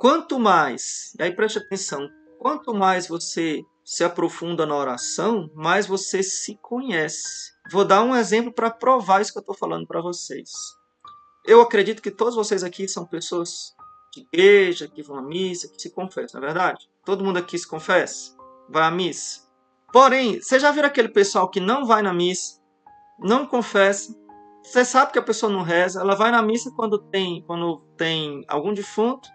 Quanto mais, e aí preste atenção, quanto mais você se aprofunda na oração, mais você se conhece. Vou dar um exemplo para provar isso que eu estou falando para vocês. Eu acredito que todos vocês aqui são pessoas de igreja, que vão à missa, que se confessam, não é verdade? Todo mundo aqui se confessa? Vai à missa? Porém, você já viu aquele pessoal que não vai na missa, não confessa, você sabe que a pessoa não reza, ela vai na missa quando tem, quando tem algum defunto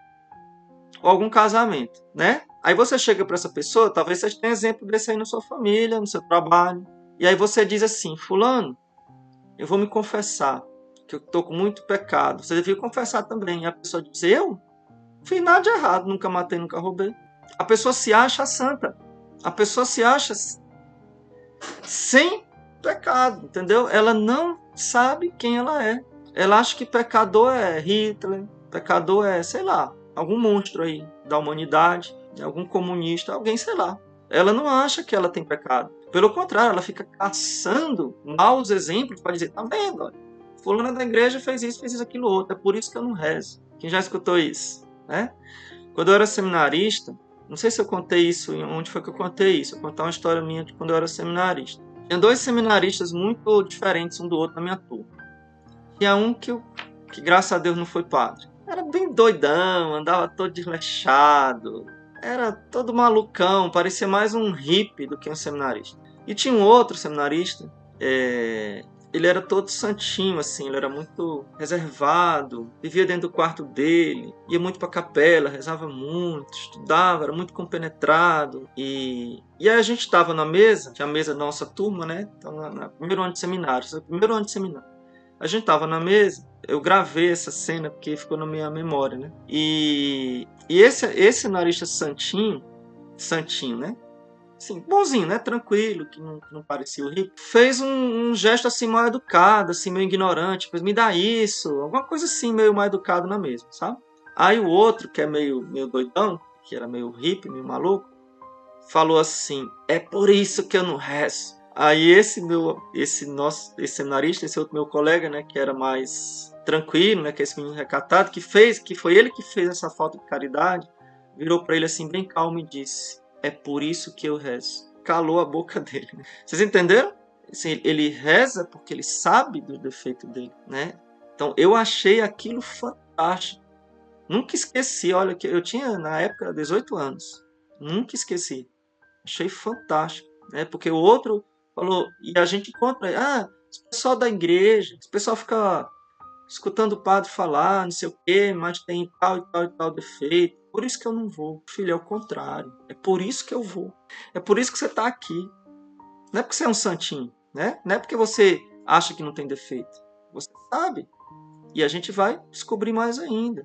ou algum casamento, né? Aí você chega para essa pessoa, talvez você tenha exemplo desse aí na sua família, no seu trabalho, e aí você diz assim: Fulano, eu vou me confessar, que eu estou com muito pecado. Você devia confessar também. E a pessoa diz: Eu? Fiz nada de errado, nunca matei, nunca roubei. A pessoa se acha santa. A pessoa se acha sem pecado, entendeu? Ela não sabe quem ela é. Ela acha que pecador é Hitler, pecador é, sei lá, algum monstro aí da humanidade, algum comunista, alguém, sei lá. Ela não acha que ela tem pecado. Pelo contrário, ela fica caçando maus exemplos para dizer: tá vendo? Olha, fulana da igreja fez isso, fez isso, aquilo outro. É por isso que eu não rezo. Quem já escutou isso? Né? Quando eu era seminarista, não sei se eu contei isso, onde foi que eu contei isso. Eu vou contar uma história minha de quando eu era seminarista. Tinha dois seminaristas muito diferentes um do outro na minha turma. Tinha um que, eu, que graças a Deus não foi padre. Era bem doidão, andava todo desleixado, era todo malucão, parecia mais um hippie do que um seminarista. E tinha um outro seminarista, é, ele era todo santinho, assim, ele era muito reservado, vivia dentro do quarto dele, ia muito pra capela, rezava muito, estudava, era muito compenetrado. E, e aí a gente estava na mesa, tinha a mesa da nossa turma, né? Então, na primeiro ano de seminário, primeiro ano de seminário. A gente estava na mesa, eu gravei essa cena porque ficou na minha memória, né? E, e esse, esse senarista santinho, santinho, né? assim, bonzinho, né? Tranquilo, que não, não parecia o rico. Fez um, um, gesto assim mal educado, assim, meio ignorante, me dá isso, alguma coisa assim, meio mal educado na mesma, sabe? Aí o outro, que é meio, meio doidão, que era meio hippie, meio maluco, falou assim: é por isso que eu não rezo. Aí esse meu, esse nosso, esse seminarista, esse outro meu colega, né, que era mais tranquilo, né, que é esse menino recatado, que fez, que foi ele que fez essa falta de caridade, virou para ele assim bem calmo e disse: é por isso que eu rezo. Calou a boca dele. Vocês entenderam? Assim, ele reza porque ele sabe do defeito dele, né? Então eu achei aquilo fantástico. Nunca esqueci, olha que eu tinha na época 18 anos. Nunca esqueci. Achei fantástico, né? Porque o outro falou e a gente encontra, ah, o pessoal da igreja, o pessoal fica escutando o padre falar, não sei o quê, mas tem tal e tal e tal defeito por isso que eu não vou. Filho, é o contrário. É por isso que eu vou. É por isso que você está aqui. Não é porque você é um santinho, né? Não é porque você acha que não tem defeito. Você sabe. E a gente vai descobrir mais ainda.